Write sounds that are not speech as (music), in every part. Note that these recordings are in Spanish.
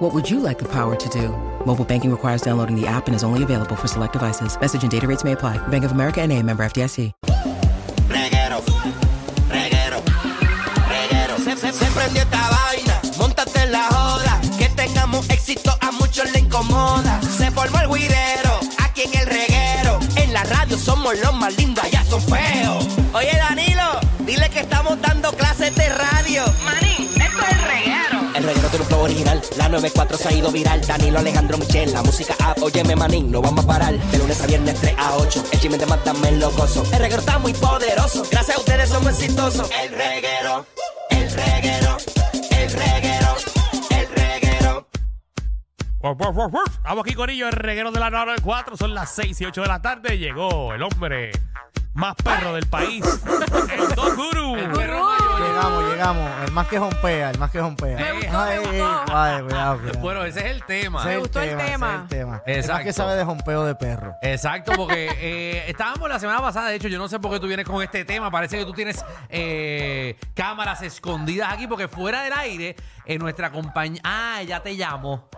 What would you like the power to do? Mobile banking requires downloading the app and is only available for select devices. Message and data rates may apply. Bank of America and a member FDIC. Reguero, reguero, reguero. Se, se, se prendió esta vaina, montate en la joda. Que tengamos éxito a muchos le incomoda. Se formó el guirero, aquí en el reguero. En la radio somos los más lindos, allá son feos. Oye Danilo, dile que estamos dando clases de radio. Manín, original, la 94 se ha ido viral. Danilo Alejandro Michel, la música app, óyeme manín, no vamos a parar. De lunes a viernes 3 a 8, el chisme de mátame el locoso. El reguero está muy poderoso, gracias a ustedes somos exitosos. El reguero, el reguero, el reguero, el reguero. Estamos aquí con ellos, el reguero de la 94. Son las 6 y 8 de la tarde. Llegó el hombre más perro del país, (laughs) el Don Guru. Llegamos, llegamos. El más que jompea, el más que jompea. Me gustó, Ay, me ay, gustó. ay, cuidado, cuidado. Bueno, ese es el tema. Ese es Exacto. el tema, ese tema. es el tema. El más Exacto. que sabe de jompeo de perro. porque eh, estábamos la semana pasada, de hecho, yo no sé por qué tú vienes con este tema. Parece que tú tienes eh, cámaras escondidas aquí, porque fuera del aire, en nuestra compañía. Ah, ya te llamo.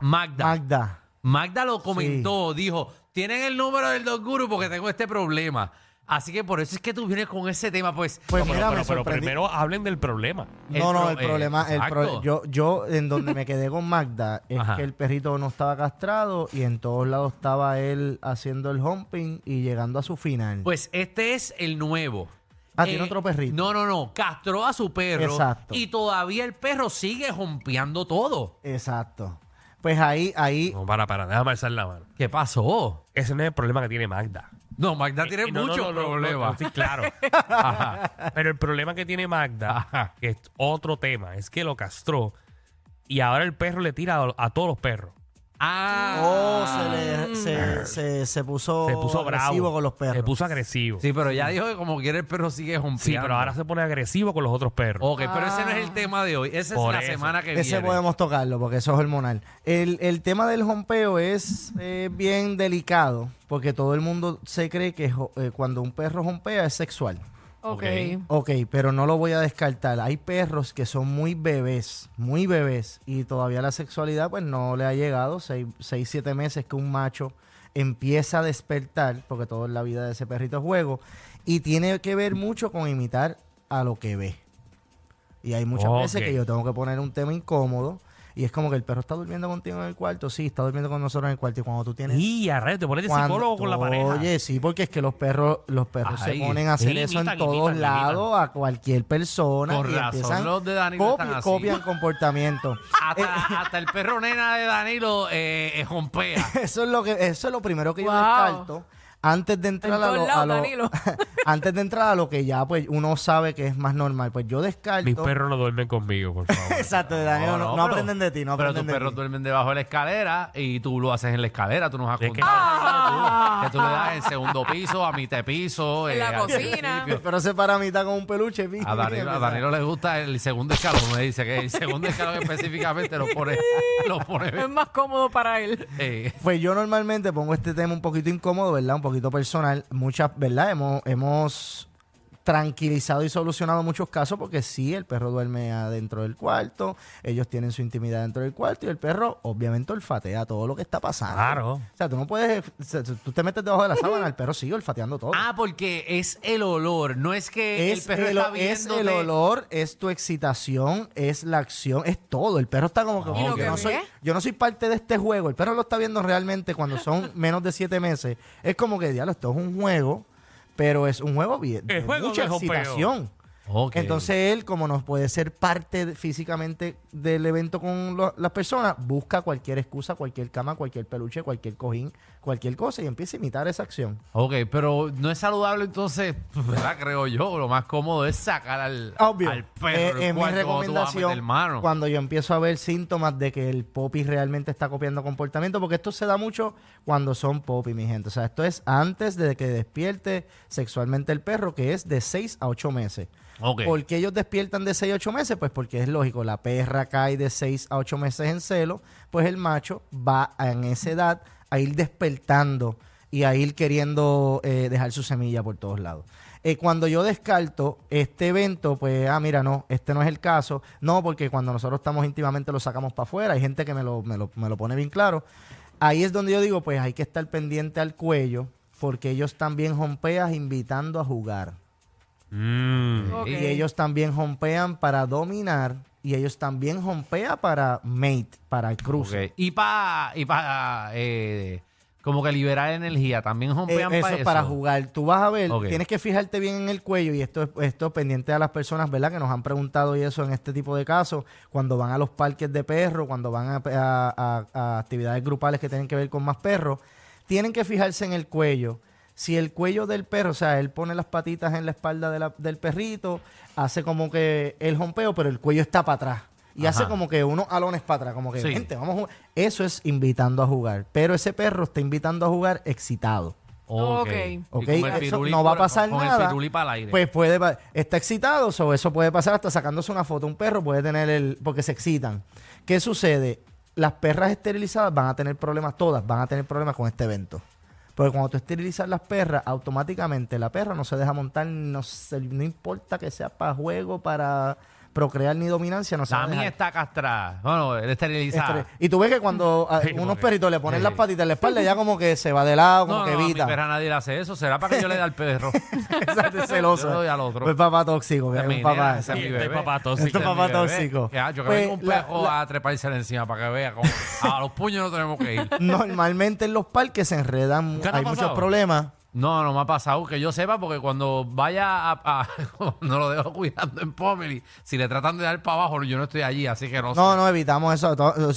Magda. Magda. Magda lo comentó, dijo, tienen el número del Dog Guru porque tengo este problema. Así que por eso es que tú vienes con ese tema, pues. Pues No, mira, pero, me pero- pero sorprendí. primero hablen del problema. No, no, pro- el eh, problema, el pro- exacto. yo, yo en donde me quedé con Magda es Ajá. que el perrito no estaba castrado y en todos lados estaba él haciendo el humping y llegando a su final. Pues este es el nuevo. Ah, ¿tiene otro perrito? No, no, no. Castró a su perro. Exacto. Y todavía el perro sigue jompeando todo. Exacto. Pues ahí, ahí, No, para, para, déjame alzar la mano. ¿Qué pasó? Ese no es el problema que tiene Magda. No, Magda tiene Eh, no, no, muchos no, no, problemas. no, sí, claro. (laughs) Ajá. Pero el problema que tiene Magda, Ajá. que es otro tema, es que lo castró y ahora el perro le tira a, a todos los perros. Ah. oh, se, le, se, se, se puso, Se puso agresivo con los perros. Se puso agresivo. Sí, Sí, pero ya dijo que como quiere el perro sigue jompeando. pero ahora se pone agresivo con los otros perros. Ok, pero ese no es el tema de hoy. Esa es Por la eso. semana que Ese viene. podemos tocarlo porque eso es hormonal. El, el tema del jompeo es eh, bien delicado porque todo el mundo se cree que jo- eh, cuando un perro jompea es sexual. Ok. Ok, pero no lo voy a descartar. Hay perros que son muy bebés, muy bebés, y todavía la sexualidad pues no le ha llegado. Seis, seis siete meses que un macho empieza a despertar, porque todo en la vida de ese perrito es juego, y tiene que ver mucho con imitar a lo que ve. Y hay muchas veces que yo tengo que poner un tema incómodo, y es como que el perro está durmiendo contigo en el cuarto, sí, está durmiendo con nosotros en el cuarto, y cuando tú tienes Y a te pones de psicólogo con la pareja. Oye, sí, porque es que los perros, los perros Ay, se ponen a hacer eso imitan, en todos imitan, lados a cualquier persona Con y razón, empiezan los de Danilo copi- están así. copian (laughs) comportamiento. Hasta, (laughs) hasta el perro nena de Danilo eh, eh, jompea. Eso es lo que eso es lo primero que yo Wow. descarto antes de entrar En a lo, a lo- (laughs) antes de entrar a lo que ya pues uno sabe que es más normal, pues yo descarto Mis perros no duermen conmigo, por favor. (laughs) Exacto, de Danilo, no, no pero- aprenden de ti, no Pero tus perros duermen debajo de la escalera y tú lo haces en la escalera. Tú nos has Es que- contado que tú le das en segundo piso, a mitad piso. En la al cocina. Pero se para a mitad con un peluche. pi, A Danilo, a Danilo le gusta el segundo escalón. Me dice que el segundo escalón específicamente lo pone. Lo pone Es más cómodo para él. eh, Pues yo normalmente pongo este tema un poquito incómodo, ¿verdad? Un poquito personal. Muchas, ¿verdad? Hemos, hemos tranquilizado y solucionado muchos casos porque sí, el perro duerme adentro del cuarto, ellos tienen su intimidad dentro del cuarto y el perro obviamente olfatea todo lo que está pasando. Claro. O sea, tú no puedes, tú te metes debajo de la sábana, el perro sigue olfateando todo. Ah, porque es el olor. No es que es el perro el, está es viendo. el olor, es tu excitación, es la acción, es todo. El perro está como que, ¿Y "Oh, no soy, yo no soy parte de este juego. El perro lo está viendo realmente cuando son menos de siete meses. Es como que, diablo, esto es un juego, pero es un juego bien, de El juego mucha de excitación. Entonces él, como no puede ser parte de- físicamente del evento con lo- las personas, busca cualquier excusa, cualquier cama, cualquier peluche, cualquier cojín, cualquier cosa y empieza a imitar esa acción. Ok, pero no es saludable entonces, ¿verdad? Creo yo. Lo más cómodo es sacar al, Obvio. al perro. Eh, del es mi cuarto cuando tú vas a recomendación meter mano. cuando yo empiezo a ver síntomas de que el popi realmente está copiando comportamiento, porque esto se da mucho cuando son popi, mi gente. O sea, esto es antes de que despierte sexualmente el perro, que es de 6 a 8 meses. Ok. ¿Por qué ellos despiertan de 6 a 8 meses? Pues porque es lógico, la perra cae de 6 a 8 meses en celo, pues el macho va en esa edad a ir despertando y a ir queriendo eh, dejar su semilla por todos lados. Eh, cuando yo descarto este evento, pues, ah, mira, no, este no es el caso. No, porque cuando nosotros estamos íntimamente lo sacamos para afuera. Hay gente que me lo, me lo, me lo pone bien claro. Ahí es donde yo digo, pues hay que estar pendiente al cuello, porque ellos también jompean invitando a jugar. Mm. Y ellos también jompean para dominar. Y ellos también jompean para mate, para el cruce. Y para y pa, eh, como que liberar energía, también Eh, rompean eso para es eso. para jugar. Tú vas a ver, tienes que fijarte bien en el cuello y esto es esto pendiente a las personas, ¿verdad? Que nos han preguntado y eso en este tipo de casos, cuando van a los parques de perros, cuando van a, a- a- a actividades grupales que tienen que ver con más perros, tienen que fijarse en el cuello. Si el cuello del perro, o sea, él pone las patitas en la espalda de la- del perrito, hace como que el jompeo, pero el cuello está para atrás. Y Ajá. hace como que unos alones para atrás, como que, Sí. gente, vamos a jugar. Eso es invitando a jugar. Pero ese perro está invitando a jugar excitado. Ok. Ok. Y ¿ok? con el Eso no va a por- pasar con nada. el pirulí para el aire. Pues puede, está excitado, so eso puede pasar hasta sacándose una foto. Un perro puede tener el, porque se excitan. ¿Qué sucede? Las perras esterilizadas van a tener problemas, todas van a tener problemas con este evento. Porque cuando tú esterilizas las perras, automáticamente la perra no se deja montar, no, se- no importa que sea para juego, para procrear ni dominancia, no se la a mía dejar. está castrada. Bueno, él esterilizada. Estere- Y tú ves que cuando a (laughs) Sí, unos porque- perritos le ponen sí. las patitas en la espalda, ya como que se va de lado, como No, que no, a mi evita. perra nadie le hace eso. ¿Será para que yo le dé al perro? (laughs) Exacto, es celoso. Yo doy al otro. Pues papá tóxico, Es es mi un papá. nena, exacto. ese es mi Sí, este bebé. papá tóxico. Este es papá mi bebé. tóxico. Que, ah, yo que Pues, venga un la- pejo a trepársela encima para que vea cómo a los puños no tenemos que ir. (laughs) Normalmente en los parques se enredan, ¿Qué te ha hay muchos pasado? problemas. No, no me ha pasado que yo sepa porque cuando vaya a, a- (laughs) no lo dejo cuidando en Pomeli, si le tratan de dar para abajo, yo no estoy allí, así que no, No, sé. no, evitamos eso.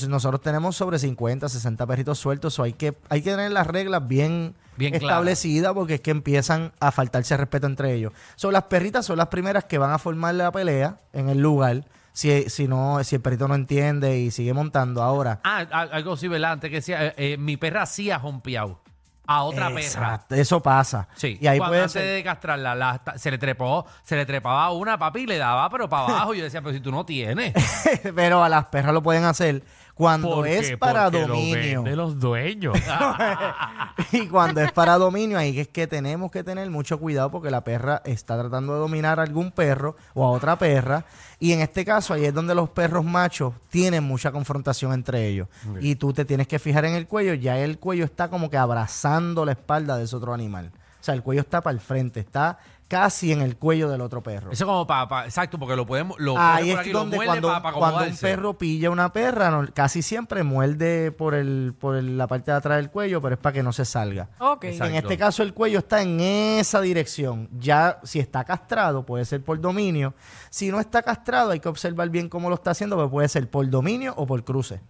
Nosotros tenemos sobre 50, 60 perritos sueltos, so hay que hay que tener las reglas bien, establecidas porque es que empiezan a faltarse respeto entre ellos. Son las perritas son las primeras que van a formar la pelea en el lugar. Si, si no, si el perrito no entiende y sigue montando ahora. Ah, algo sí, ¿verdad? Antes que decía, eh, eh, mi perra sí ha jompeado a otra perra. Eso pasa. Sí, Y ahí cuando puede antes ser. de castrarla, la- se le trepó, se le trepaba a una papi y le daba, pero para abajo. Yo decía, pero si tú no tienes. (laughs) pero a las perras lo pueden hacer cuando ¿Por es qué? para Porque lo dominio. vende los dueños. (laughs) y cuando es para dominio, ahí es que tenemos que tener mucho cuidado porque la perra está tratando de dominar a algún perro o a otra perra. Y en este caso, ahí es donde los perros machos tienen mucha confrontación entre ellos. Y tú te tienes que fijar en el cuello, ya el cuello está como que abrazando la espalda de ese otro animal. O sea, el cuello está para el frente, está casi en el cuello del otro perro. Eso como para, exacto, porque lo podemos, lo Ahí es aquí, lo donde muerde cuando, pa- pa cuando un perro pilla una perra, no- casi siempre muerde por el por el- la parte de atrás del cuello, pero es para que no se salga. Ok. Exacto. En este caso el cuello está en esa dirección. Ya si está castrado puede ser por dominio. Si no está castrado hay que observar bien cómo lo está haciendo, porque puede ser por dominio o por cruce.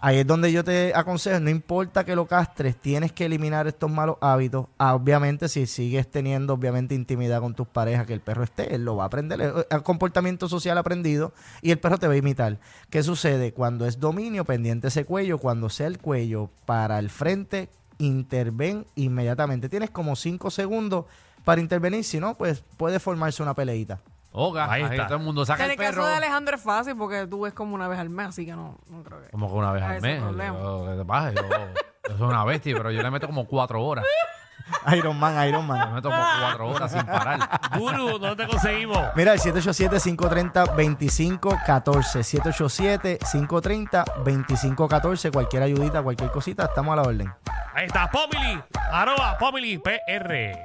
Ahí es donde yo te aconsejo, no importa que lo castres, tienes que eliminar estos malos hábitos. Ah, obviamente, si sigues teniendo obviamente intimidad con tus parejas, que el perro esté, él lo va a aprender. Es es comportamiento social aprendido y el perro te va a imitar. ¿Qué sucede? Cuando es dominio, pendiente ese cuello, cuando sea el cuello para el frente, interven inmediatamente. Tienes como cinco segundos para intervenir, si no, pues puede formarse una peleita. Oga, Ahí ahí está. todo el mundo saca En el el caso perro. de Alejandro es fácil porque tú ves como una vez al mes, así que no, no creo que. Como que una vez al mes. Yo, ¿Qué te pasa? Yo, yo soy una bestia, pero yo le meto como cuatro horas. (laughs) Iron Man, Iron Le Man. meto como cuatro horas sin parar. Guru, ¿dónde te conseguimos? Mira, el 787-530-2514. 787-530-2514. Cualquier ayudita, cualquier cosita, estamos a la orden. Ahí está, Pomili, arroba Pomili PR.